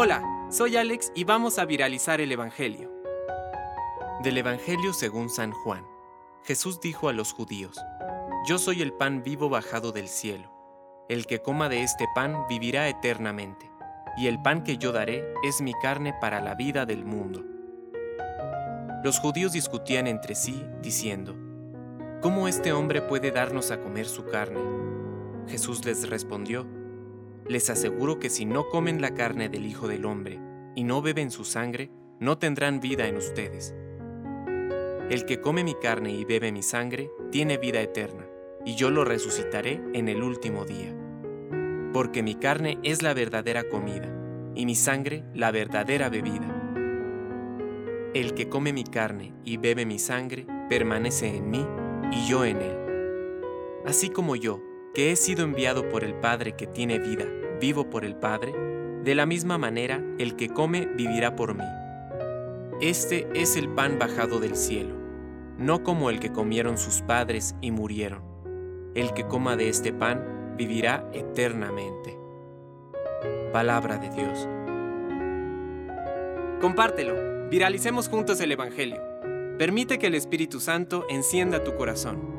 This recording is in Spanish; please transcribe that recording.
Hola, soy Alex y vamos a viralizar el Evangelio. Del Evangelio según San Juan. Jesús dijo a los judíos, Yo soy el pan vivo bajado del cielo. El que coma de este pan vivirá eternamente, y el pan que yo daré es mi carne para la vida del mundo. Los judíos discutían entre sí, diciendo, ¿Cómo este hombre puede darnos a comer su carne? Jesús les respondió, Les aseguro que si no comen la carne del Hijo del Hombre y no beben su sangre, no tendrán vida en ustedes. El que come mi carne y bebe mi sangre tiene vida eterna, y yo lo resucitaré en el último día. Porque mi carne es la verdadera comida, y mi sangre la verdadera bebida. El que come mi carne y bebe mi sangre permanece en mí y yo en él. Así como yo, que he sido enviado por el Padre que tiene vida, vivo por el Padre, de la misma manera el que come vivirá por mí. Este es el pan bajado del cielo, no como el que comieron sus padres y murieron. El que coma de este pan vivirá eternamente. Palabra de Dios. Compártelo, viralicemos juntos el Evangelio. Permite que el Espíritu Santo encienda tu corazón.